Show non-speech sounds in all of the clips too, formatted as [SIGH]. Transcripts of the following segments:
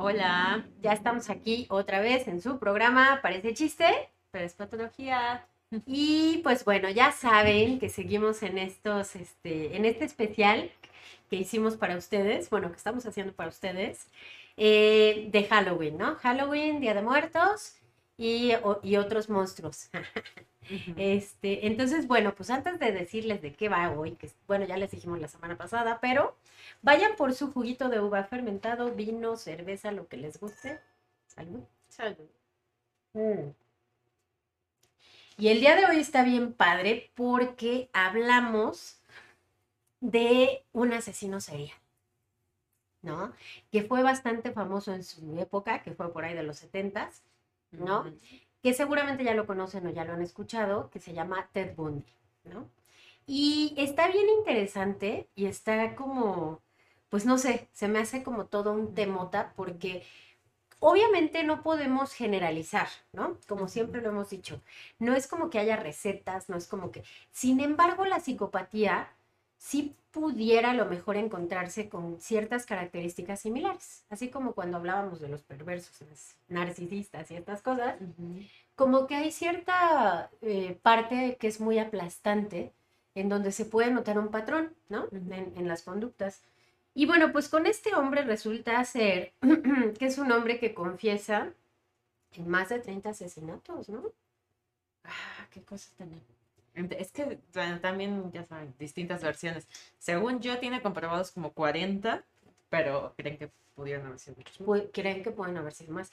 Hola, Ya estamos aquí otra vez en su programa Parece chiste. pero es patología. Y pues bueno, ya saben que seguimos en estos, este, en este especial que hicimos para ustedes, bueno, que estamos haciendo para ustedes, eh, de Halloween, ¿no? Halloween, Día de Muertos y, o- y otros monstruos. [LAUGHS] Este, entonces, bueno, pues antes de decirles de qué va hoy, que bueno, ya les dijimos la semana pasada, pero vayan por su juguito de uva fermentado, vino, cerveza, lo que les guste. Salud. Salud. Mm. Y el día de hoy está bien padre porque hablamos de un asesino serial, ¿no? Que fue bastante famoso en su época, que fue por ahí de los 70s, ¿no? que seguramente ya lo conocen o ya lo han escuchado, que se llama Ted Bundy, ¿no? Y está bien interesante y está como, pues no sé, se me hace como todo un temota porque obviamente no podemos generalizar, ¿no? Como siempre lo hemos dicho, no es como que haya recetas, no es como que, sin embargo, la psicopatía sí pudiera a lo mejor encontrarse con ciertas características similares, así como cuando hablábamos de los perversos, los narcisistas y estas cosas, como que hay cierta eh, parte que es muy aplastante, en donde se puede notar un patrón, ¿no? En, en las conductas. Y bueno, pues con este hombre resulta ser [CLEARS THROAT] que es un hombre que confiesa en más de 30 asesinatos, ¿no? Ah, qué cosa tan... Es que también, ya saben, distintas versiones. Según yo, tiene comprobados como 40, pero creen que pudieron haber sido muchos más. Creen que pueden haber sido más.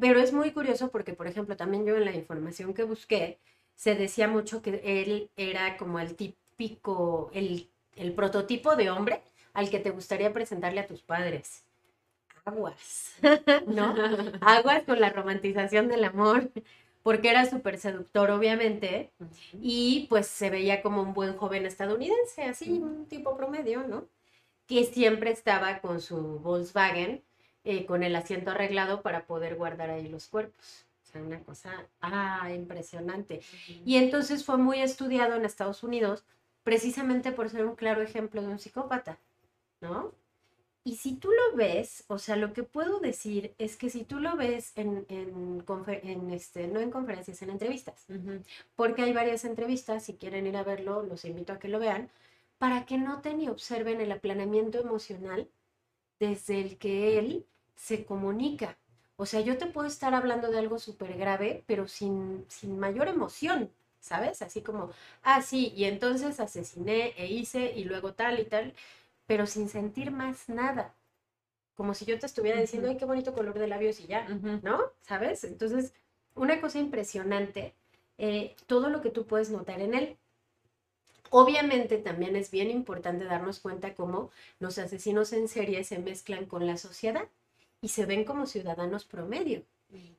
Pero es muy curioso porque, por ejemplo, también yo en la información que busqué, se decía mucho que él era como el típico, el, el prototipo de hombre al que te gustaría presentarle a tus padres. Aguas, ¿no? [LAUGHS] Aguas con la romantización del amor, porque era súper seductor, obviamente, y pues se veía como un buen joven estadounidense, así, un tipo promedio, ¿no? Que siempre estaba con su Volkswagen, eh, con el asiento arreglado para poder guardar ahí los cuerpos. O sea, una cosa, ah, impresionante. Y entonces fue muy estudiado en Estados Unidos, precisamente por ser un claro ejemplo de un psicópata, ¿no? Y si tú lo ves, o sea, lo que puedo decir es que si tú lo ves en, en, confer- en este, no en conferencias, en entrevistas, porque hay varias entrevistas, si quieren ir a verlo, los invito a que lo vean, para que noten y observen el aplanamiento emocional desde el que él se comunica. O sea, yo te puedo estar hablando de algo súper grave, pero sin, sin mayor emoción, ¿sabes? Así como, ah, sí, y entonces asesiné e hice y luego tal y tal, pero sin sentir más nada. Como si yo te estuviera diciendo, ay, qué bonito color de labios y ya. ¿no? ¿Sabes? Entonces, una cosa impresionante, eh, todo lo que tú puedes notar en él. Obviamente también es bien importante darnos cuenta cómo los asesinos en serie se mezclan con la sociedad y se ven como ciudadanos promedio.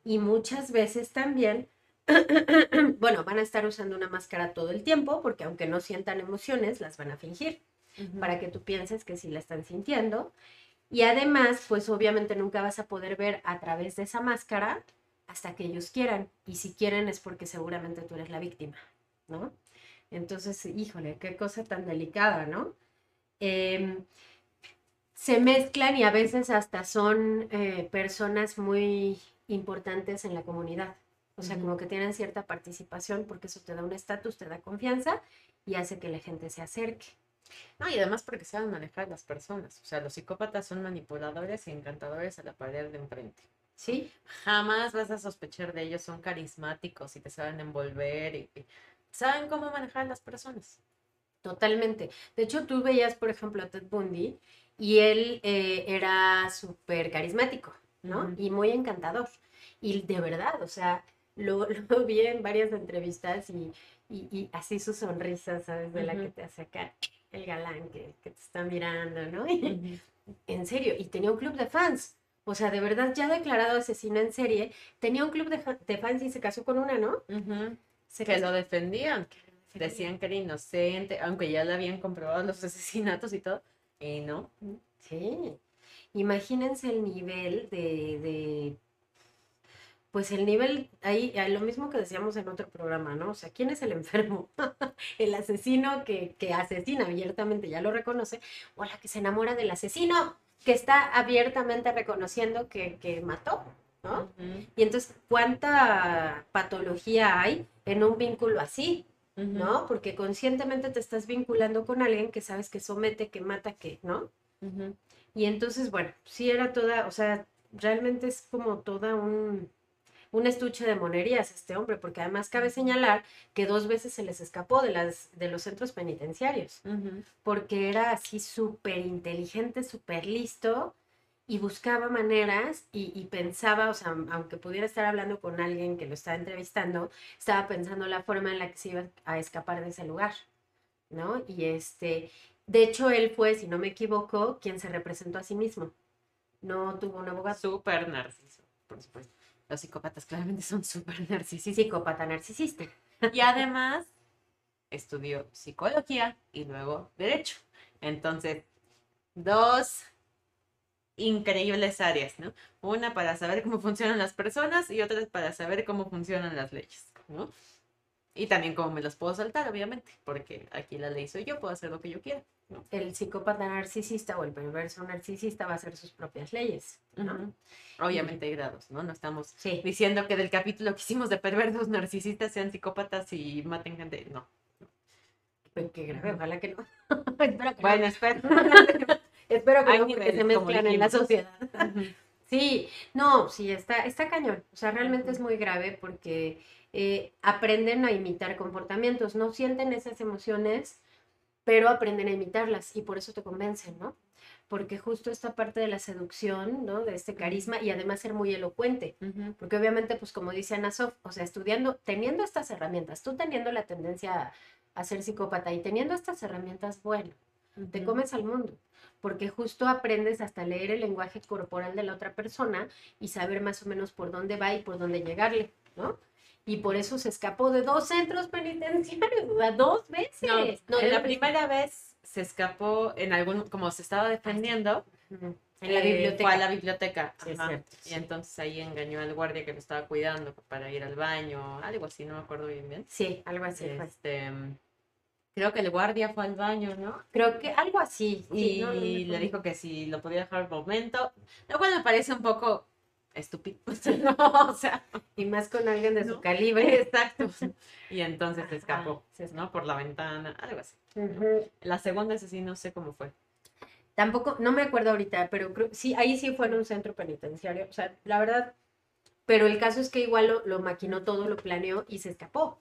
Y muchas veces también, [CLEARS THROAT] bueno, van a estar usando una máscara todo el tiempo porque aunque no sientan emociones, las van a fingir Para que tú pienses que sí la están sintiendo. Y además, pues obviamente nunca vas a poder ver a través de esa máscara hasta que ellos quieran. Y si quieren es porque seguramente tú eres la víctima, ¿no? Entonces, híjole, qué cosa tan delicada, ¿no? Em, se mezclan y a veces hasta son eh, personas muy importantes en la comunidad. O sea, como que tienen cierta participación porque eso te da un estatus, te da confianza y hace que la gente se acerque. No, y además porque saben manejar las personas. O sea, los psicópatas son manipuladores y encantadores a la pared de enfrente. ¿Sí? Jamás vas a sospechar de ellos, son carismáticos y te saben envolver y, y saben cómo manejar a las personas. Totalmente. De hecho, tú veías, por ejemplo, a Ted Bundy y él eh, era súper carismático, ¿no? Y muy encantador. Y de verdad, o sea, lo, [LAUGHS] lo vi en varias entrevistas y, y- y así su sonrisa, ¿sabes? De la que te hace acá el galán que, que te está mirando, ¿no? [LAUGHS] En serio, y tenía un club de fans. O sea, de verdad ya declarado asesino en serie, tenía un club de, de fans y se casó con una, ¿no? Se que lo defendían. Decían que era inocente, aunque ya le habían comprobado los [LAUGHS] asesinatos y todo. Y no. Sí. Imagínense el nivel de, de pues el nivel, ahí, lo mismo que decíamos en otro programa, ¿no? O sea, ¿quién es el enfermo? [LAUGHS] el asesino que, que, asesina abiertamente, ya lo reconoce, o la que se enamora del asesino, que está abiertamente reconociendo que, que mató, ¿no? Y entonces, ¿cuánta patología hay en un vínculo así? ¿No? Porque conscientemente te estás vinculando con alguien que sabes que somete, que mata, que, ¿no? Y entonces, bueno, sí era toda, o sea, realmente es como toda un un estuche de monerías este hombre, porque además cabe señalar que dos veces se les escapó de, las, de los centros penitenciarios, porque era así súper inteligente, súper listo y buscaba maneras y, pensaba, o sea, aunque pudiera estar hablando con alguien que lo estaba entrevistando, estaba pensando la forma en la que se iba a escapar de ese lugar, ¿no? Y este, de hecho, él fue, si no me equivoco, quien se representó a sí mismo. No tuvo un abogado. Súper narciso, por supuesto. Los psicópatas claramente son súper narcisistas. Psicópata narcisista. Y además estudió psicología y luego derecho. Entonces, dos increíbles áreas, ¿no? Una para saber cómo funcionan las personas y otra para saber cómo funcionan las leyes, ¿no? Y también cómo me las puedo saltar, obviamente, porque aquí la ley soy yo, puedo hacer lo que yo quiera. El psicópata narcisista o el perverso narcisista va a hacer sus propias leyes. ¿no? Obviamente hay grados, ¿no? No estamos diciendo que del capítulo que hicimos de perversos narcisistas sean psicópatas y maten gente. No. Pues qué grave, [LAUGHS] [LAUGHS] ojalá que no. espero que bueno, espero. espero que no, porque se mezclan en la sociedad. sí, no, sí, está, está cañón. O sea, realmente es muy grave porque eh, aprenden a imitar comportamientos, no sienten esas emociones pero aprenden a imitarlas y por eso te convencen, ¿no? Porque justo esta parte de la seducción, ¿no? De este carisma y además ser muy elocuente, porque obviamente, pues como dice Ana Sof, o sea, estudiando, teniendo estas herramientas, tú teniendo la tendencia a, ser psicópata y teniendo estas herramientas, bueno, te comes al mundo, porque justo aprendes hasta leer el lenguaje corporal de la otra persona y saber más o menos por dónde va y por dónde llegarle, ¿no? Y por eso se escapó de dos centros penitenciarios, o sea, dos veces. No, la primera vez se escapó en algún, como se estaba defendiendo, en la biblioteca. Fue a la biblioteca. Y entonces ahí engañó al guardia que lo estaba cuidando para ir al baño, algo así, no me acuerdo bien bien. Sí, algo así. Este, creo que el guardia fue al baño, ¿no? Creo que algo así. Y le dijo que si lo podía dejar un momento, lo cual me parece un poco estúpido. [LAUGHS] no, o sea. Y más con alguien de su calibre. [LAUGHS] Exacto. Y entonces se escapó, ¿no? Por la ventana, algo así. La segunda, esa sí, no sé cómo fue. Tampoco, no me acuerdo ahorita, pero creo, sí, ahí sí fue en un centro penitenciario. O sea, la verdad, pero el caso es que igual lo, lo maquinó todo, lo planeó y se escapó.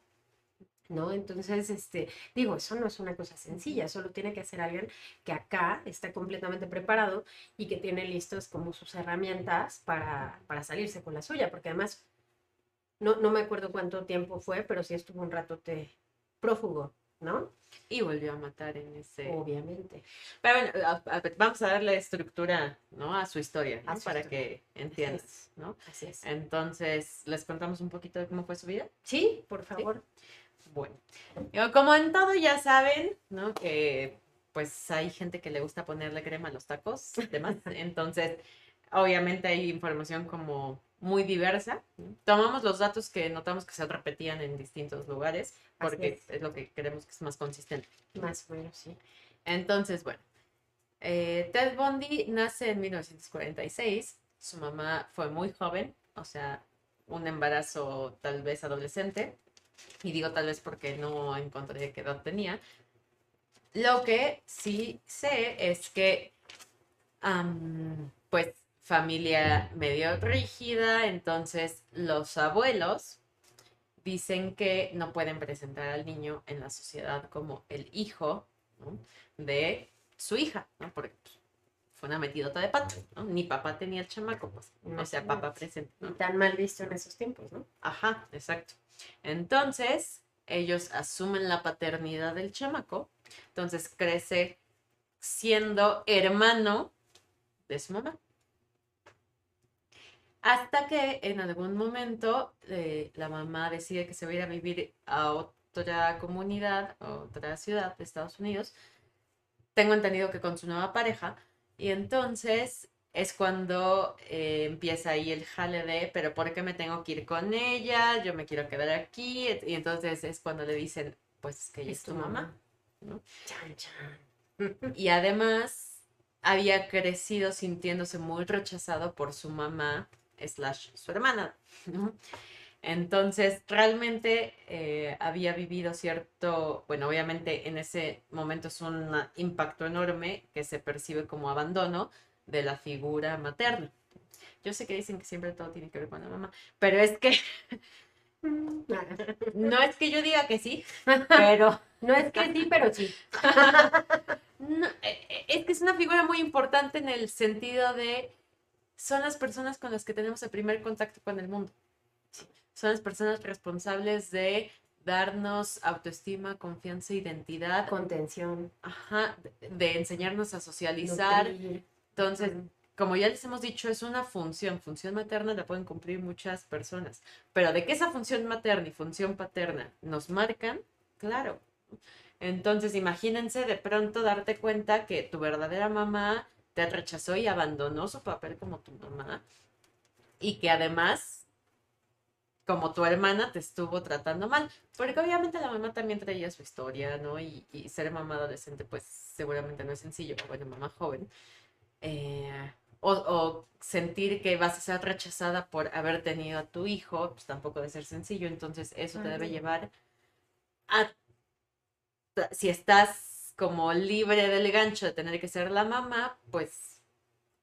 ¿No? Entonces, este, digo, eso no es una cosa sencilla, solo tiene que ser alguien que acá está completamente preparado y que tiene listos como sus herramientas para, para salirse con la suya, porque además, no, no me acuerdo cuánto tiempo fue, pero sí estuvo un rato te prófugo, ¿no? Y volvió a matar en ese... Obviamente. Pero bueno, vamos a darle estructura, ¿no? A su historia, Para que entiendas, ¿no? Así es. Entonces, ¿les contamos un poquito de cómo fue su vida? Sí, por favor. Bueno, como en todo ya saben, ¿no? Que pues hay gente que le gusta ponerle crema a los tacos, demás. [LAUGHS] Entonces, obviamente hay información como muy diversa. Tomamos los datos que notamos que se repetían en distintos lugares, porque es. lo que queremos que es más consistente. Más o menos, sí. Entonces, bueno, eh, Ted Bundy nace en 1946. Su mamá fue muy joven, o sea, un embarazo tal vez adolescente y digo tal vez porque no encontré qué edad tenía. Lo que sí sé es que, pues, familia medio rígida, entonces los abuelos dicen que no pueden presentar al niño en la sociedad como el hijo de su hija, ¿no? porque pues, fue una metidota de pata, ¿no? Ni papá tenía el chamaco, pues, o sea, papá presente. ¿no? tan mal visto en esos tiempos, ¿no? Ajá, exacto. Entonces, ellos asumen la paternidad del chamaco, entonces crece siendo hermano de su mamá. Hasta que en algún momento eh, la mamá decide que se va a ir a vivir a otra comunidad, a otra ciudad de Estados Unidos. Tengo entendido que con su nueva pareja. Y entonces es cuando eh, empieza ahí el jale de, pero ¿por qué me tengo que ir con ella? Yo me quiero quedar aquí. Y entonces es cuando le dicen, pues que ella es, tu mamá. Chan, chan. [LAUGHS] Y además había crecido sintiéndose muy rechazado por su mamá slash su hermana, Entonces, realmente eh, había vivido cierto, bueno, obviamente en ese momento es un impacto enorme que se percibe como abandono de la figura materna. Yo sé que dicen que siempre todo tiene que ver con la mamá, pero es que [LAUGHS] no es que yo diga que sí, [LAUGHS] pero no es que sí, pero sí. [LAUGHS] E, e, es que es una figura muy importante en el sentido de son las personas con las que tenemos el primer contacto con el mundo. Son las personas responsables de darnos autoestima, confianza, identidad. Contención. Ajá, de, enseñarnos a socializar. Entonces, como ya les hemos dicho, es una función. Función materna la pueden cumplir muchas personas. Pero de que esa función materna y función paterna nos marcan, claro. Entonces, imagínense de pronto darte cuenta que tu verdadera mamá te rechazó y abandonó su papel como tu mamá y que además, como tu hermana, te estuvo tratando mal. Porque obviamente la mamá también traía su historia, ¿no? Y, ser mamá adolescente, pues seguramente no es sencillo, bueno, mamá joven. Eh, o, sentir que vas a ser rechazada por haber tenido a tu hijo, pues tampoco debe ser sencillo. Entonces eso te debe llevar a, si estás como libre del gancho de tener que ser la mamá, pues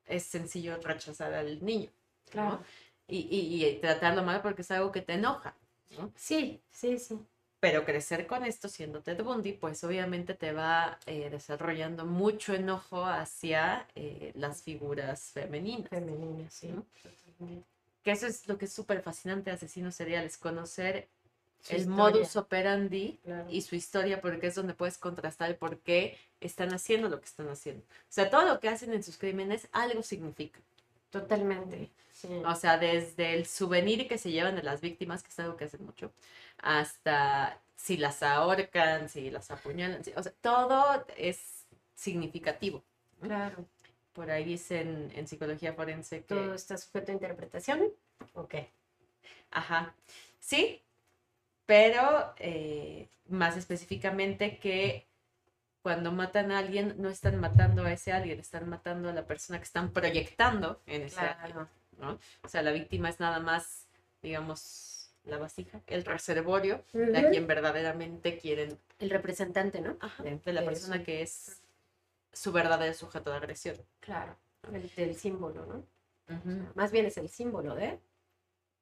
es sencillo rechazar al niño. Claro. Y, tratarlo mal porque es algo que te enoja. ¿no? Sí, sí, sí. Pero crecer con esto siendo Ted Bundy, pues obviamente te va eh, desarrollando mucho enojo hacia eh, las figuras femeninas. Femeninas, sí. Que eso es lo que es súper fascinante de asesinos seriales, conocer el modus operandi y su historia, porque es donde puedes contrastar el por qué están haciendo lo que están haciendo. O sea, todo lo que hacen en sus crímenes algo significa. Totalmente. O sea, desde el souvenir que se llevan de las víctimas, que es algo que hacen mucho, hasta si las ahorcan, si las apuñalan, o sea, todo es significativo. Claro. Por ahí dicen en psicología forense que... Todo está sujeto a interpretación. Ok. Ajá. Sí, pero eh, más específicamente que cuando matan a alguien no están matando a ese alguien, están matando a la persona que están proyectando en ese alguien, ¿no? O sea, la víctima es nada más, digamos, la vasija, el reservorio de a quien verdaderamente quieren. El representante, ¿no? de, la persona que es su verdadero sujeto de agresión. Claro, el, del símbolo, ¿no? más bien es el símbolo de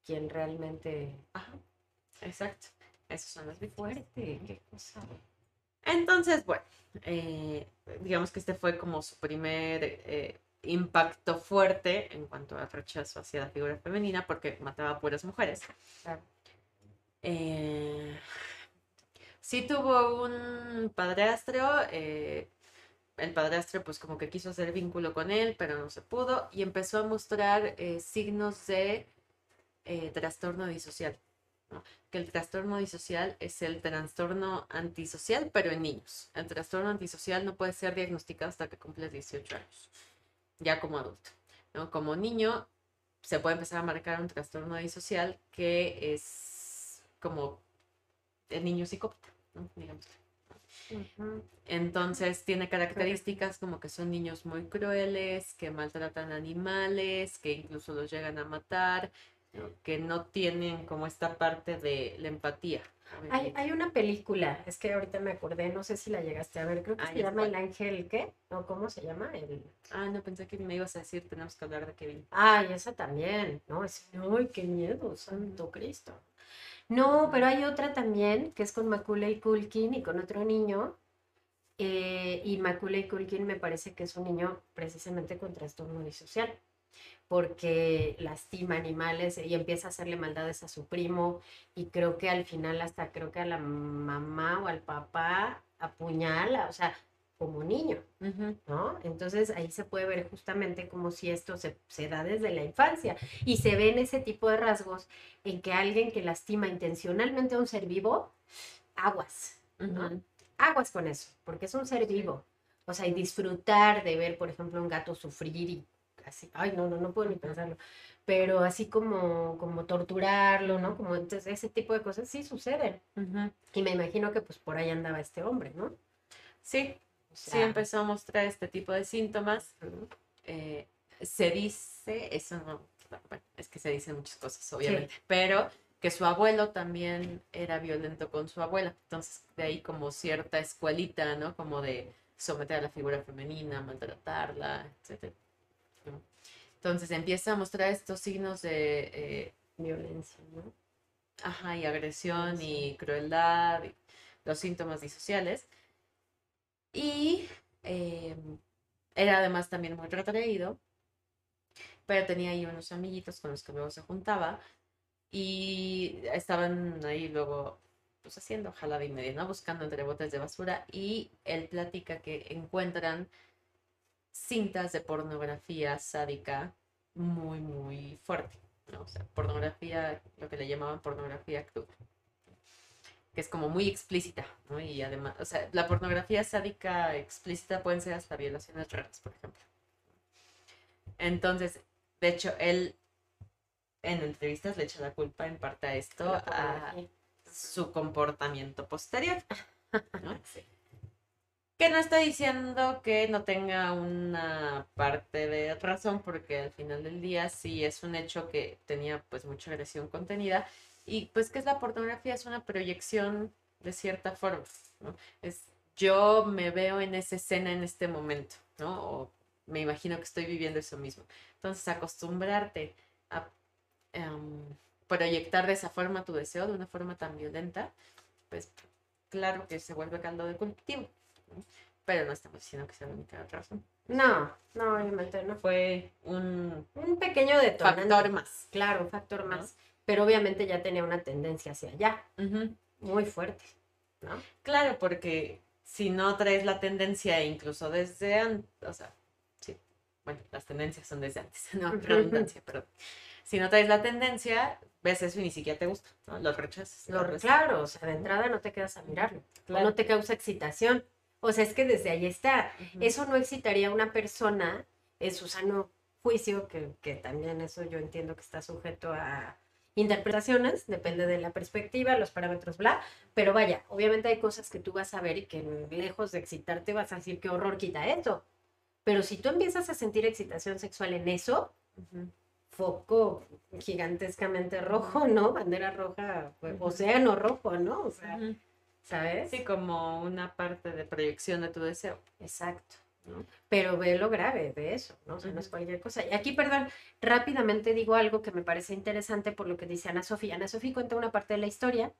quien realmente... Ajá. Exacto. Esas son las víctimas. qué cosa. Entonces, bueno, eh, digamos que este fue como su primer eh, impacto fuerte en cuanto a rechazo hacia la figura femenina porque mataba a puras mujeres. Eh, sí tuvo un padrastro, el padrastro pues como que quiso hacer vínculo con él, pero no se pudo y empezó a mostrar signos de trastorno disocial que el trastorno disocial es el trastorno antisocial, pero en niños. El trastorno antisocial no puede ser diagnosticado hasta que cumples 18 años, ya como adulto. ¿no? Como niño se puede empezar a marcar un trastorno disocial que es como el niño psicópata, digamos. Entonces tiene características como que son niños muy crueles, que maltratan animales, que incluso los llegan a matar, que no tienen como esta parte de la empatía. Hay, hay, una película, es que ahorita me acordé, no sé si la llegaste a ver, creo que se llama El Ángel, ¿qué? ¿O cómo se llama? El... Ah, no, pensé que me ibas a decir, tenemos que hablar de Kevin. Ay, esa también, ¿no? Es, ay, qué miedo, santo Cristo. No, pero hay otra también, que es con Macaulay Culkin y con otro niño, eh, y Macaulay Culkin me parece que es un niño precisamente con trastorno disocial porque lastima animales y empieza a hacerle maldades a su primo y creo que al final hasta creo que a la mamá o al papá apuñala, o sea, como niño, ¿no? Entonces ahí se puede ver justamente como si esto se, se, da desde la infancia y se ven ese tipo de rasgos en que alguien que lastima intencionalmente a un ser vivo, aguas, ¿no? Aguas con eso, porque es un ser vivo. O sea, y disfrutar de ver, por ejemplo, un gato sufrir y así, ay, no, no, no puedo ni pensarlo, pero así como, como torturarlo, ¿no? Como entonces ese tipo de cosas sí suceden. Y me imagino que pues por ahí andaba este hombre, ¿no? Sí, sí empezó a mostrar este tipo de síntomas. Eh, se dice, eso no, bueno, es que se dicen muchas cosas, obviamente, pero que su abuelo también era violento con su abuela. Entonces, de ahí como cierta escuelita, ¿no? Como de someter a la figura femenina, maltratarla, etc. Entonces empieza a mostrar estos signos de eh, violencia, ¿no? Ajá, y agresión y crueldad, los síntomas disociales. Y em, era además también muy retraído, pero tenía ahí unos amiguitos con los que luego se juntaba y estaban ahí luego pues haciendo jalada y media, ¿no? Buscando entre botes de basura y él platica que encuentran cintas de pornografía sádica muy, muy fuerte, ¿no? O sea, pornografía, lo que le llamaban pornografía cruda que es como muy explícita, ¿no? Y además, o sea, la pornografía sádica explícita pueden ser hasta violaciones raras, por ejemplo. Entonces, de hecho, él en entrevistas le echa la culpa en parte a esto, a su comportamiento posterior, ¿no? Que no está diciendo que no tenga una parte de razón, porque al final del día sí es un hecho que tenía pues mucha agresión contenida y pues, ¿qué es la pornografía? Es una proyección de cierta forma. Es yo me veo en esa escena en este momento, ¿no? O me imagino que estoy viviendo eso mismo. Entonces, acostumbrarte a em, proyectar de esa forma tu deseo, de una forma tan violenta, pues claro que se vuelve caldo de cultivo. Pero no estamos diciendo que sea la única razón. No, no, obviamente no. Fue un, un pequeño detonante. factor más. Claro, un factor más pero obviamente ya tenía una tendencia hacia allá, muy fuerte, ¿no? Claro, porque si no traes la tendencia incluso desde antes, o sea, sí, bueno, las tendencias son desde antes, [LAUGHS] no, redundancia, pero si no traes la tendencia, ves eso y ni siquiera te gusta, ¿no? Lo rechazas. Lo, claro, o sea, de entrada no te quedas a mirarlo, no te causa excitación. O sea, es que desde ahí está. Eso no excitaría a una persona en su sano juicio, que, que también eso yo entiendo que está sujeto a, interpretaciones, depende de la perspectiva, los parámetros, bla, pero vaya, obviamente hay cosas que tú vas a ver y que lejos de excitarte vas a decir qué horror quita esto. Pero si tú empiezas a sentir excitación sexual en eso, foco gigantescamente rojo, ¿no? Bandera roja, pues, océano rojo, ¿no? O sea, ¿sabes? Sí, como una parte de proyección de tu deseo. Exacto. Pero ve lo grave de eso, ¿no? O sea, no es cualquier cosa. Y aquí, perdón, rápidamente digo algo que me parece interesante por lo que dice Ana Sofía. Ana Sofía cuenta una parte de la historia,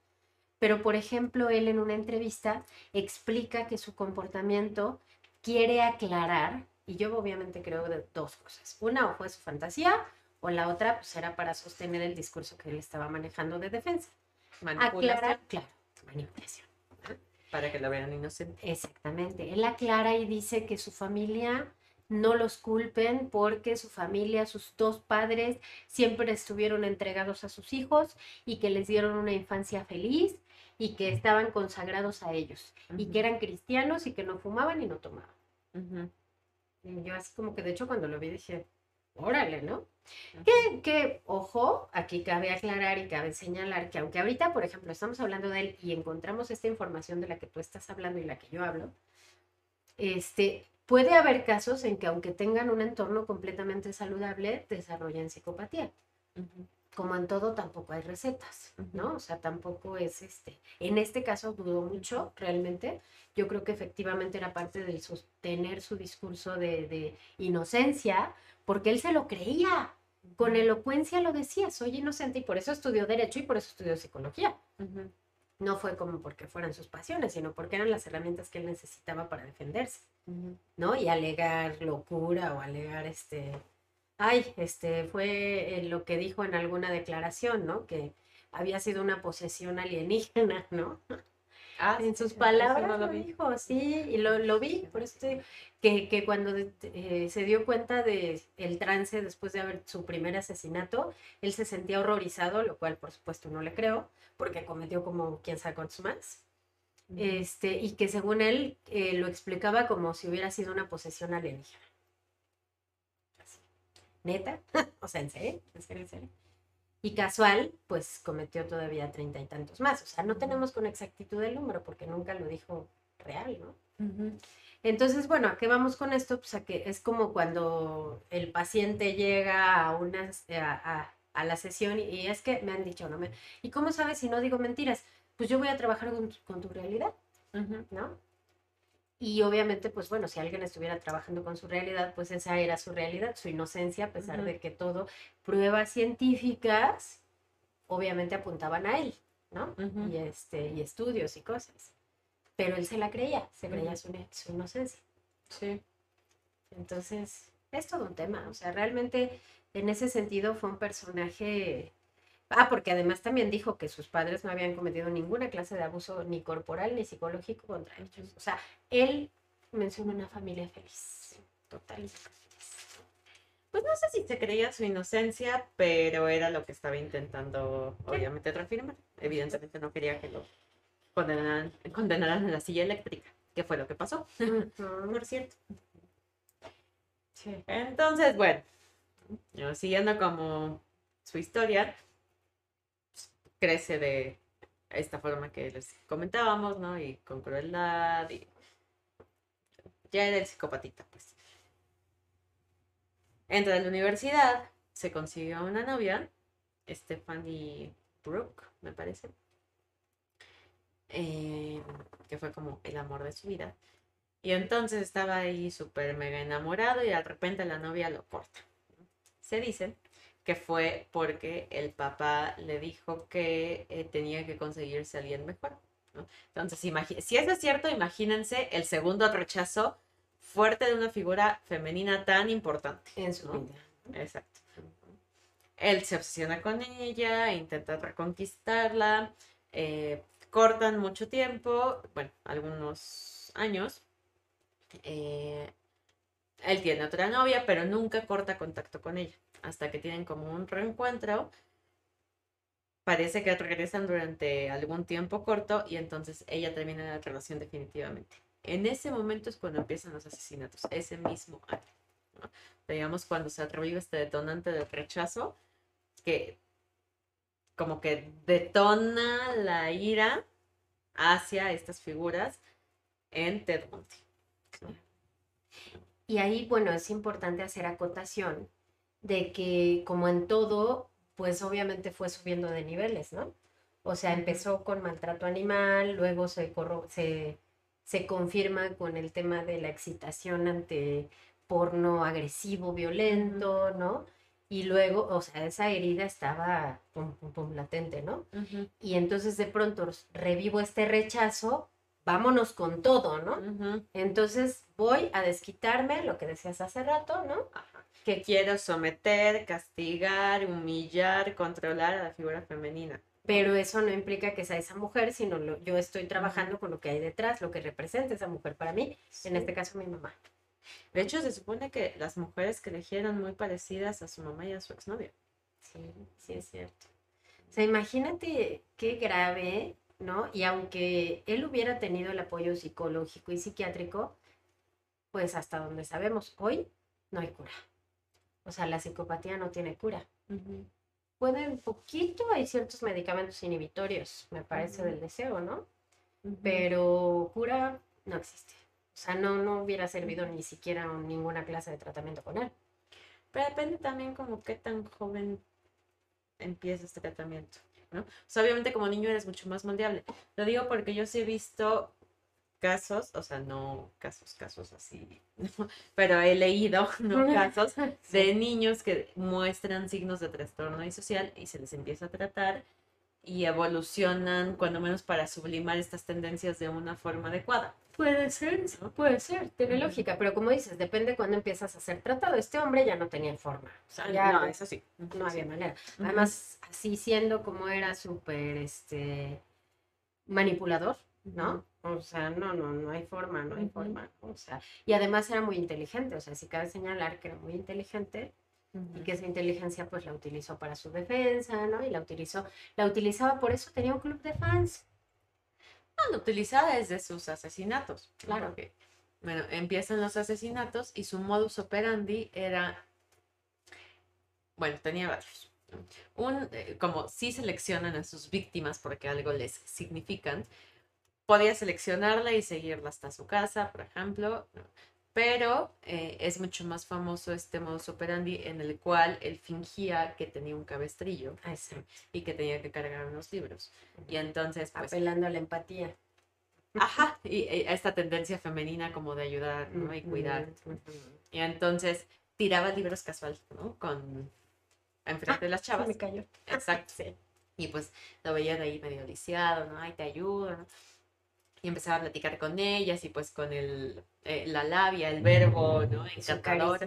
pero por ejemplo, él en una entrevista explica que su comportamiento quiere aclarar, y yo obviamente creo de dos cosas. Una, o fue su fantasía, o la otra, pues era para sostener el discurso que él estaba manejando de defensa. Manipulación. claro, manipulación para que la vean inocente. Exactamente. Él aclara y dice que su familia no los culpen porque su familia, sus dos padres siempre estuvieron entregados a sus hijos y que les dieron una infancia feliz y que estaban consagrados a ellos y que eran cristianos y que no fumaban y no tomaban. Y yo así como que de hecho cuando lo vi dije, órale, ¿no? Que, ojo, aquí cabe aclarar y cabe señalar que aunque ahorita, por ejemplo, estamos hablando de él y encontramos esta información de la que tú estás hablando y la que yo hablo, este, puede haber casos en que aunque tengan un entorno completamente saludable, desarrollen psicopatía. Como en todo, tampoco hay recetas, ¿no? O sea, tampoco es este. En este caso dudo mucho, realmente. Yo creo que efectivamente era parte del sostener su discurso de, de inocencia, porque él se lo creía con elocuencia lo decía, soy inocente y por eso estudió derecho y por eso estudió psicología. No fue como porque fueran sus pasiones, sino porque eran las herramientas que él necesitaba para defenderse, ¿no? Y alegar locura o alegar este, ay, este fue eh, lo que dijo en alguna declaración, ¿no? Que había sido una posesión alienígena, [LAUGHS] ¿no? Ah, en sus palabras no lo, dijo, sí, y lo, lo vi, por eso te que, que cuando eh, se dio cuenta de el trance después de haber su primer asesinato, él se sentía horrorizado, lo cual por supuesto no le creo, porque cometió como quién sabe cuántos más. Este, y que según él eh, lo explicaba como si hubiera sido una posesión alienígena. ¿Neta? [LAUGHS] o sea, ¿en serio? ¿En serio? ¿En serio? Y casual, pues cometió todavía treinta y tantos más. O sea, no tenemos con exactitud el número porque nunca lo dijo real, ¿no? Entonces, bueno, ¿a qué vamos con esto? Pues a que es como cuando el paciente llega a una a, a- a la sesión y, y es que me han dicho, ¿no? Me, ¿Y cómo sabes si no digo mentiras? Pues yo voy a trabajar con, con tu realidad. ¿no? Y obviamente, pues bueno, si alguien estuviera trabajando con su realidad, pues esa era su realidad, su inocencia, a pesar de que todo, pruebas científicas, obviamente apuntaban a él, ¿no? Y, este, y estudios y cosas. Pero él se la creía, se creía su, su inocencia. Sí. Entonces, es todo un tema. O sea, realmente en ese sentido fue un personaje. Ah, porque además también dijo que sus padres no habían cometido ninguna clase de abuso ni corporal ni psicológico contra ellos. O sea, él mencionó una familia feliz. Feliz. Pues no sé si se creía su inocencia, pero era lo que estaba intentando, obviamente, reafirmar. Evidentemente no quería que lo condenaran, condenaran en la silla eléctrica, que fue lo que pasó, por cierto. Sí. Entonces, bueno, siguiendo como su historia, crece de esta forma que les comentábamos, ¿no? Y con crueldad y ya era el psicopatita, pues. Entra a la universidad, se consiguió una novia, Stephanie Brooke, me parece, eh, que fue como el amor de su vida. Y entonces estaba ahí súper mega enamorado y de repente la novia lo corta. Se dice que fue porque el papá le dijo que eh, tenía que conseguirse a alguien mejor. ¿no? Entonces, si eso es cierto, imagínense el segundo rechazo fuerte de una figura femenina tan importante. En su ¿no? vida. Exacto. Él se obsesiona con ella, intenta reconquistarla, eh, cortan mucho tiempo, bueno, algunos años. Eh, él tiene otra novia, pero nunca corta contacto con ella, hasta que tienen como un reencuentro. Parece que regresan durante algún tiempo corto y entonces ella termina la relación definitivamente. En ese momento es cuando empiezan los asesinatos, ese mismo año. ¿no? digamos, cuando se revive este detonante del rechazo, que como que detona la ira hacia estas figuras en Ted Bundy. Y ahí, bueno, es importante hacer acotación de que, como en todo, pues obviamente fue subiendo de niveles, ¿no? O sea, empezó con maltrato animal, luego se, corro- se, se confirma con el tema de la excitación ante porno agresivo, violento, ¿no? Y luego, o sea, esa herida estaba pum, pum, pum, latente, ¿no? Y entonces de pronto revivo este rechazo, vámonos con todo, ¿no? Entonces voy a desquitarme, lo que decías hace rato, ¿no? Ajá. Que Quiero someter, castigar, humillar, controlar a la figura femenina. pero eso no implica que sea esa mujer, sino lo- yo estoy trabajando con lo que hay detrás, lo que representa esa mujer para mí, en este caso mi mamá. De hecho, se supone que las mujeres que elegieron muy parecidas a su mamá y a su exnovia. Sí, sí es cierto. O sea, imagínate qué grave, ¿no? Y aunque él hubiera tenido el apoyo psicológico y psiquiátrico, pues hasta donde sabemos, hoy no hay cura. O sea, la psicopatía no tiene cura. Pueden poquito, hay ciertos medicamentos inhibitorios, me parece, del deseo, ¿no? Pero cura no existe. O sea, no, no hubiera servido ni siquiera ninguna clase de tratamiento con él. Pero depende también como qué tan joven empieza este tratamiento, ¿no? O sea, obviamente como niño eres mucho más moldeable. Lo digo porque yo sí he visto casos, o sea, no casos, casos así, [LAUGHS] pero he leído, [LAUGHS] ¿no? Casos [LAUGHS] de niños que muestran signos de trastorno disocial y se les empieza a tratar y evolucionan, cuando menos para sublimar estas tendencias de una forma adecuada. Puede ser, ¿no? puede ser, tiene lógica, pero como dices, depende cuando empiezas a ser tratado. Este hombre ya no tenía forma, o sea, ya Ah, no, no, eso sí. no había manera. Además, así siendo como era súper, este, manipulador, ¿no? O sea, no, no, no hay forma, no hay forma. O sea, y además era muy inteligente, o sea, sí cabe señalar que era muy inteligente y que esa inteligencia pues la utilizó para su defensa, ¿no? Y la utilizó, la utilizaba, por eso tenía un club de fans. No, la utilizaba desde sus asesinatos. Claro. que bueno, empiezan los asesinatos y su modus operandi era, bueno, tenía varios. Un, eh, como si seleccionan a sus víctimas porque algo les significan, podía seleccionarla y seguirla hasta su casa, por ejemplo, pero eh, es mucho más famoso este modus operandi en el cual él fingía que tenía un cabestrillo y que tenía que cargar unos libros. Y entonces... Pues, Apelando a la empatía. Ajá, y, a esta tendencia femenina como de ayudar ¿no? y cuidar. Y entonces tiraba libros casual, ¿no? Con... Enfrente de las chavas. me cayó. Exacto. [LAUGHS] sí. Y pues lo veían ahí medio lisiado, ¿no? Ay, te ayudo, ¿no? Y empezaba a platicar con ellas y pues con el, eh, la labia, el verbo, ¿no? Encantador.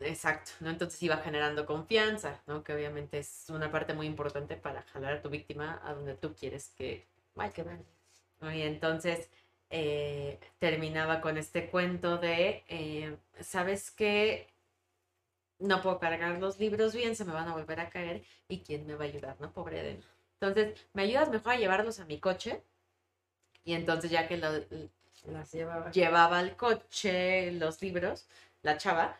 Exacto, ¿no? Entonces iba generando confianza, ¿no? Que obviamente es una parte muy importante para jalar a tu víctima a donde tú quieres que vaya. Que vaya. Y entonces eh, terminaba con este cuento de, eh, ¿sabes qué? No puedo cargar los libros bien, se me van a volver a caer y ¿quién me va a ayudar, no? Pobre de mí. Entonces, ¿me ayudas mejor a llevarlos a mi coche? Y entonces ya que las llevaba. llevaba al coche los libros, la chava,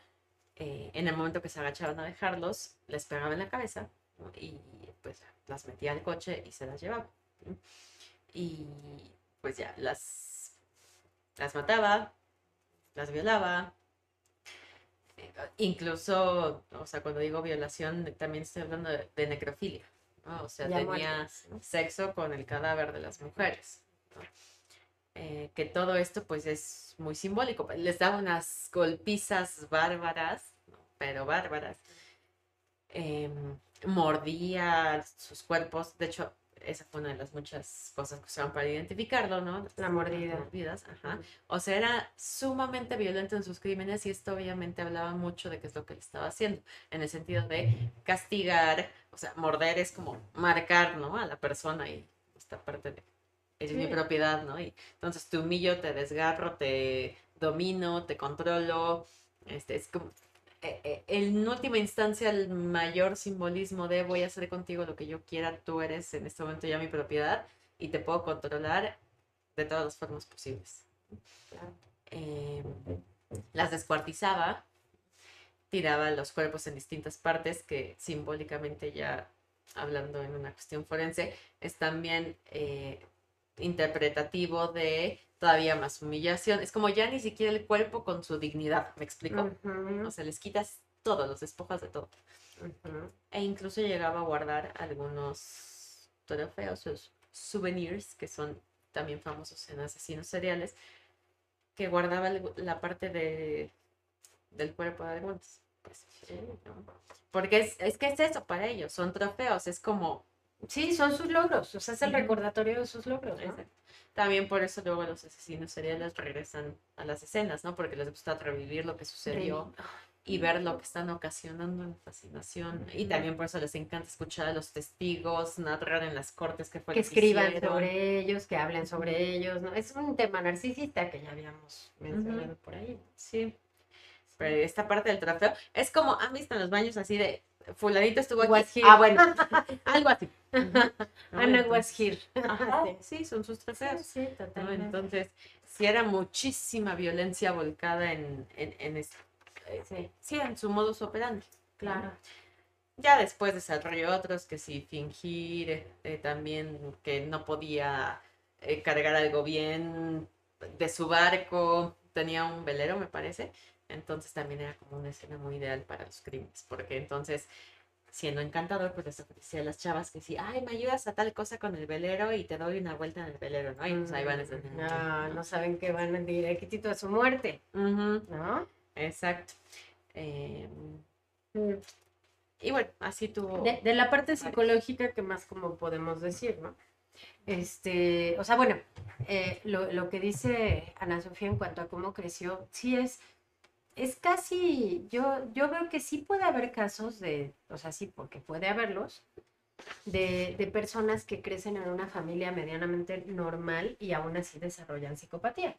eh, en el momento que se agachaban a dejarlos, les pegaba en la cabeza y pues las metía al coche y se las llevaba. Y pues ya, las, las mataba, las violaba. incluso, o sea, cuando digo violación, también estoy hablando de, necrofilia. O sea, tenía sexo con el cadáver de las mujeres. Eh, que todo esto pues es muy simbólico. Les daba unas golpizas bárbaras, pero bárbaras. Em, mordía sus cuerpos. De hecho, esa fue una de las muchas cosas que usaban para identificarlo, ¿no? La mordida. mordidas, ajá. O sea, era sumamente violento en sus crímenes y esto obviamente hablaba mucho de qué es lo que le estaba haciendo, en el sentido de castigar, o sea, morder es como marcar, ¿no? A la persona y esta parte de es mi propiedad, ¿no? Y entonces te humillo, te desgarro, te domino, te controlo. Este, es como, eh, eh, en última instancia, el mayor simbolismo de voy a hacer contigo lo que yo quiera, tú eres en este momento ya mi propiedad y te puedo controlar de todas las formas posibles. Em, las descuartizaba, tiraba los cuerpos en distintas partes que simbólicamente ya hablando en una cuestión forense, es también eh, interpretativo de todavía más humillación. Es como ya ni siquiera el cuerpo con su dignidad, ¿me explico? O sea, les quitas todo, los despojas de todo. E incluso llegaba a guardar algunos trofeos, souvenirs, que son también famosos en asesinos seriales, que guardaba la parte de, del cuerpo de algunos. Pues, Porque es, es que es eso para ellos, son trofeos, es como Sí, son sus logros, o sea, es el recordatorio de sus logros. También por eso luego los asesinos seriales regresan a las escenas, ¿no? Porque les gusta revivir lo que sucedió y ver lo que están ocasionando en fascinación. Y también por eso les encanta escuchar a los testigos, narrar en las cortes que fue que escriban sobre ellos, que hablen sobre ellos, ¿no? Es un tema narcisista que ya habíamos mencionado por ahí. Sí. Pero esta parte del trofeo es como, ¿han visto en los baños así de fulanito estuvo aquí. Ah, bueno, [LAUGHS] algo así. Ana was here. sí, son sus trofeos. Sí, totalmente. Entonces, sí era muchísima violencia volcada en, en, en eh, sí. sí. en su modus operandi. Claro. Ya después desarrolló otros que sí, fingir, eh, también que no podía eh, cargar algo bien de su barco, tenía un velero, me parece, entonces también era como una escena muy ideal para los crímenes, porque entonces, siendo encantador, pues les ofrecía a las chavas que sí, ay, me ayudas a tal cosa con el velero y te doy una vuelta en el velero, ¿no? Y pues ahí van esas no, no saben que van directito a su muerte, ¿no? Exacto. Em, mm. y bueno, así tuvo... De, la parte psicológica, que más como podemos decir, ¿no? Este, o sea, bueno, eh, lo, lo que dice Ana Sofía en cuanto a cómo creció, sí es es casi, yo, yo veo que sí puede haber casos de, o sea, sí, porque puede haberlos, de, de personas que crecen en una familia medianamente normal y aún así desarrollan psicopatía.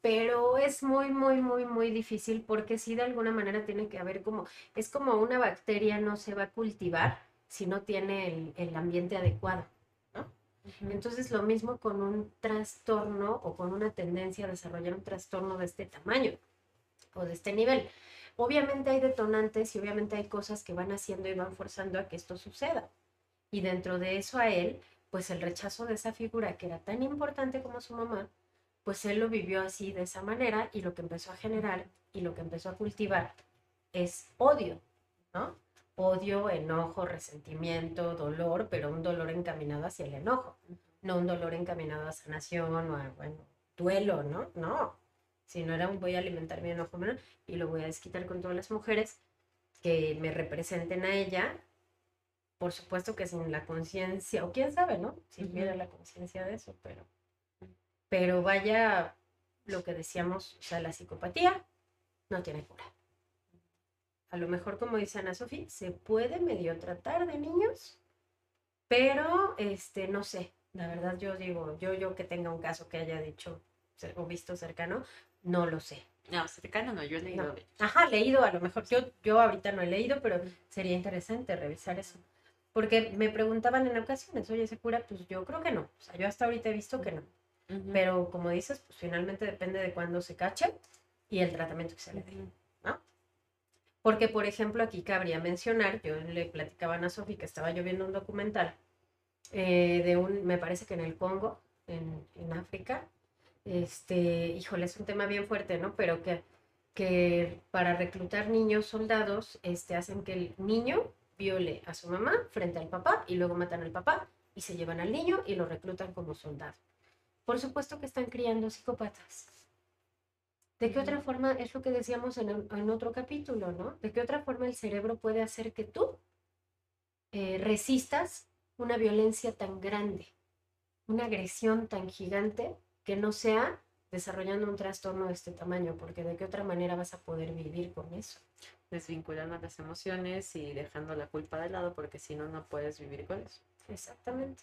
Pero es muy, muy, muy, muy difícil porque sí de alguna manera tiene que haber como, es como una bacteria no se va a cultivar si no tiene el, el ambiente adecuado. Entonces lo mismo con un trastorno o con una tendencia a desarrollar un trastorno de este tamaño o de este nivel. Obviamente hay detonantes y obviamente hay cosas que van haciendo y van forzando a que esto suceda. Y dentro de eso a él, pues el rechazo de esa figura que era tan importante como su mamá, pues él lo vivió así de esa manera y lo que empezó a generar y lo que empezó a cultivar es odio, ¿no? Odio, enojo, resentimiento, dolor, pero un dolor encaminado hacia el enojo, no un dolor encaminado a sanación o a, bueno, duelo, ¿no? No, si no era un voy a alimentar mi enojo y lo voy a desquitar con todas las mujeres que me representen a ella, por supuesto que sin la conciencia, o quién sabe, ¿no? Si hubiera la conciencia de eso, pero, pero vaya lo que decíamos, o sea, la psicopatía no tiene cura. A lo mejor, como dice Ana Sofía, se puede medio tratar de niños, pero este, no sé, la verdad yo digo, yo, yo que tenga un caso que haya dicho o visto cercano, no lo sé. No, cercano no, yo he leído. Ajá, leído, a lo mejor yo, yo ahorita no he leído, pero sería interesante revisar eso. Porque me preguntaban en ocasiones, oye, ¿se cura? Pues yo creo que no. O sea, yo hasta ahorita he visto que no. Pero como dices, pues finalmente depende de cuándo se cache y el tratamiento que se le dé, ¿no? Porque, por ejemplo, aquí cabría mencionar, yo le platicaba a Sofi que estaba yo viendo un documental eh, de un, me parece que en el Congo, en, en África, este, híjole, es un tema bien fuerte, ¿no? Pero que, que para reclutar niños soldados, este, hacen que el niño viole a su mamá frente al papá y luego matan al papá y se llevan al niño y lo reclutan como soldado. Por supuesto que están criando psicópatas. ¿De qué otra forma es lo que decíamos en, en otro capítulo, ¿no? ¿De qué otra forma el cerebro puede hacer que tú eh, resistas una violencia tan grande, una agresión tan gigante que no sea desarrollando un trastorno de este tamaño, porque de qué otra manera vas a poder vivir con eso. Desvinculando las emociones y dejando la culpa de lado, porque si no, no puedes vivir con eso. Exactamente.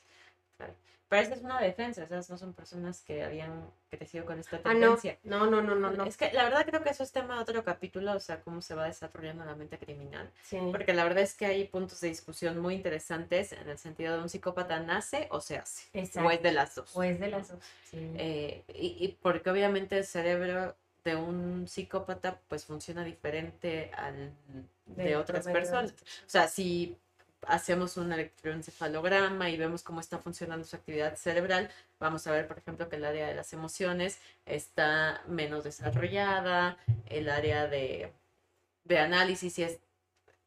Claro. Pero esa es una defensa, esas no son personas que habían crecido con esta ah, tendencia. no. no, no, no, no, Es que la verdad creo que eso es tema de otro capítulo, o sea, cómo se va desarrollando la mente criminal. Sí. Porque la verdad es que hay puntos de discusión muy interesantes en el sentido de un psicópata nace o se hace. Exacto. O es de las dos. O es de las dos. Sí. Eh, y, y porque obviamente el cerebro de un psicópata pues funciona diferente al de, De otras personas. O sea, si hacemos un electroencefalograma y vemos cómo está funcionando su actividad cerebral, vamos a ver, por ejemplo, que el área de las emociones está menos desarrollada, el área de, de análisis y es,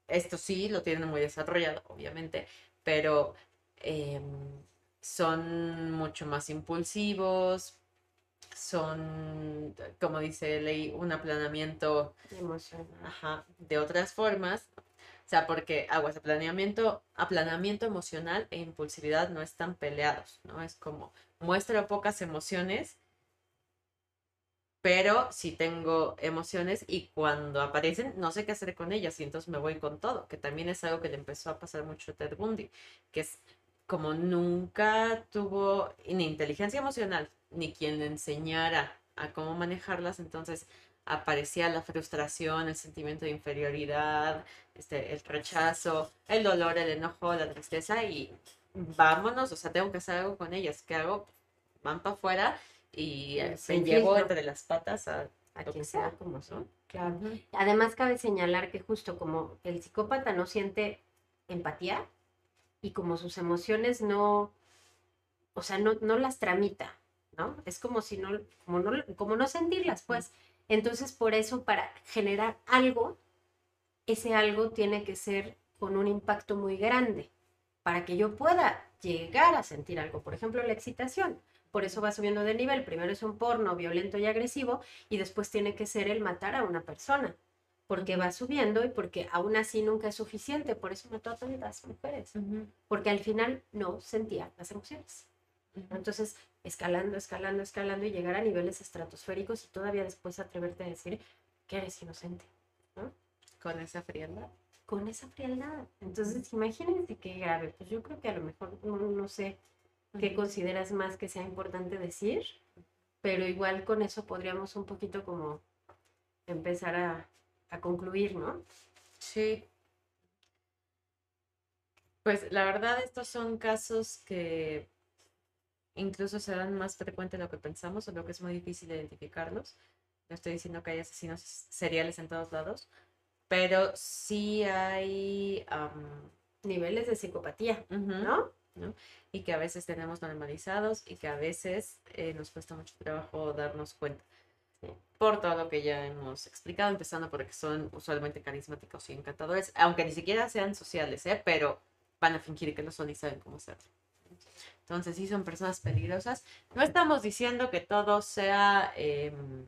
esto sí lo tienen muy desarrollado, obviamente, pero em, son mucho más impulsivos, son, como dice Ley, un aplanamiento Emocional. ajá, de otras formas. O sea, porque aguas, aplanamiento, aplanamiento emocional e impulsividad no están peleados, ¿no? Es como muestro pocas emociones, pero sí tengo emociones y cuando aparecen no sé qué hacer con ellas y entonces me voy con todo, que también es algo que le empezó a pasar mucho a Ted Bundy, que es como nunca tuvo ni inteligencia emocional, ni quien le enseñara a cómo manejarlas, entonces aparecía la frustración, el sentimiento de inferioridad, este, el rechazo, el dolor, el enojo, la tristeza y vámonos, o sea, tengo que hacer algo con ellas. ¿Qué hago? Van para afuera y eh, Sin me llevo entre las patas a, A quien que sea. sea como son. Claro. Además, cabe señalar que justo como el psicópata no siente empatía y como sus emociones no, o sea, no, no las tramita, ¿no? Es como si no, como no, como no sentirlas, pues. Entonces, por eso, para generar algo, ese algo tiene que ser con un impacto muy grande para que yo pueda llegar a sentir algo. Por ejemplo, la excitación. Por eso va subiendo de nivel. Primero es un porno violento y agresivo y después tiene que ser el matar a una persona. Porque va subiendo y porque aún así nunca es suficiente. Por eso mató a tantas mujeres. Porque al final no sentía las emociones. Entonces, escalando, escalando, escalando y llegar a niveles estratosféricos y todavía después atreverte a decir que eres inocente. Con esa frialdad. con esa frialdad. Entonces, imagínense qué grave. Pues yo creo que a lo mejor, no, no sé qué consideras más que sea importante decir, pero igual con eso podríamos un poquito como empezar a, a concluir, ¿no? Sí. Pues la verdad, estos son casos que incluso serán más frecuentes de lo que pensamos, o lo que es muy difícil identificarlos. No estoy diciendo que hay asesinos seriales en todos lados, pero sí hay niveles de psicopatía, ¿no? ¿no? Y que a veces tenemos normalizados y que a veces eh, nos cuesta mucho trabajo darnos cuenta. Por todo lo que ya hemos explicado, empezando porque son usualmente carismáticos y encantadores, aunque ni siquiera sean sociales, ¿eh? pero van a fingir que lo son y saben cómo hacerlo. Entonces, sí son personas peligrosas. No estamos diciendo que todo sea em,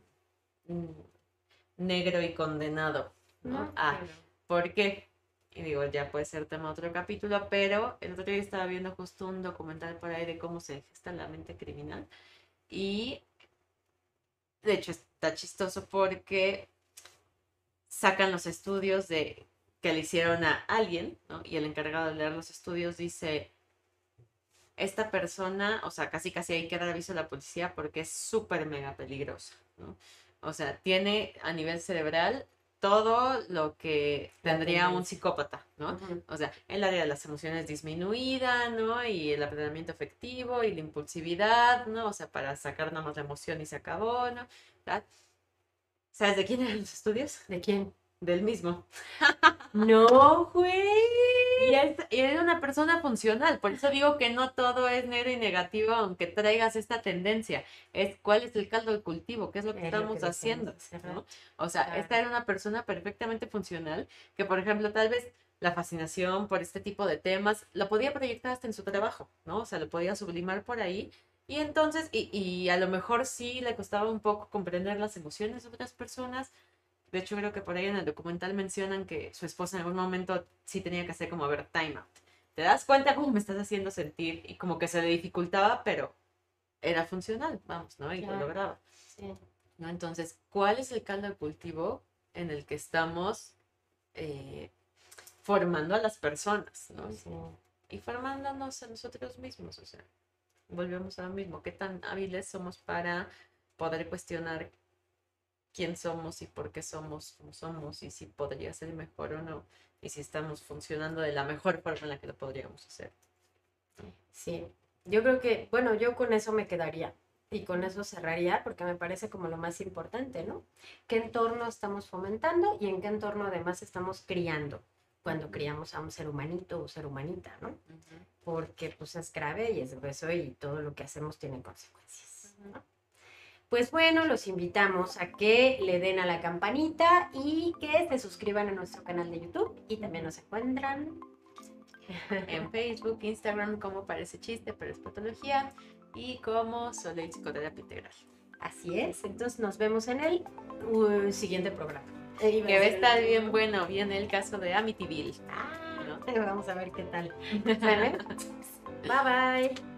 negro y condenado. ¿no? Ah, ¿Por qué? Y digo, ya puede ser tema de otro capítulo, pero el otro día estaba viendo justo un documental por ahí de cómo se gesta la mente criminal. Y de hecho está chistoso porque sacan los estudios de que le hicieron a alguien, ¿no? Y el encargado de leer los estudios dice, esta persona, o sea, casi casi hay que dar aviso a la policía porque es súper mega peligrosa, ¿no? O sea, tiene a nivel cerebral todo lo que tendría un psicópata, ¿no? O sea, el área de las emociones disminuida, ¿no? Y el aprendizaje efectivo y la impulsividad, ¿no? O sea, para sacar nada más la emoción y se acabó, ¿no? ¿Sabes de quién eran los estudios? ¿De quién? Del mismo. no, güey. Y es, una persona funcional, por eso digo que no todo es negro y negativo, aunque traigas esta tendencia. Es cuál es el caldo de cultivo, qué es lo que estamos haciendo. O sea, esta era una persona perfectamente funcional, que por ejemplo, tal vez la fascinación por este tipo de temas lo podía proyectar hasta en su trabajo, ¿no? O sea, lo podía sublimar por ahí. Y entonces, y, y a lo mejor sí le costaba un poco comprender las emociones de otras personas, de hecho, creo que por ahí en el documental mencionan que su esposa en algún momento sí tenía que hacer como, a ver, time out. ¿Te das cuenta cómo me estás haciendo sentir? Y como que se le dificultaba, pero era funcional, vamos, ¿no? Y lo lograba. ¿No? Entonces, ¿cuál es el caldo de cultivo en el que estamos eh, formando a las personas, ¿no? Y formándonos a nosotros mismos, o sea, volvemos a lo mismo, qué tan hábiles somos para poder cuestionar quién somos y por qué somos como somos y si podría ser mejor o no y si estamos funcionando de la mejor forma en la que lo podríamos hacer. Sí, yo creo que, bueno, yo con eso me quedaría y con eso cerraría porque me parece como lo más importante, ¿no? ¿Qué entorno estamos fomentando y en qué entorno además estamos criando cuando criamos a un ser humanito o ser humanita, ¿no? Porque pues es grave y es grueso y todo lo que hacemos tiene consecuencias, ¿no? Pues bueno, los invitamos a que le den a la campanita y que se suscriban a nuestro canal de YouTube y también nos encuentran en Facebook, Instagram como parece chiste, pero es patología y como Soleil Psicoterapia Integral. Así es, entonces nos vemos en el uh, siguiente programa. que va a estar bien bueno, viene el caso de Amityville. Ah, vamos a ver qué tal. [LAUGHS] [LAUGHS] bye bye.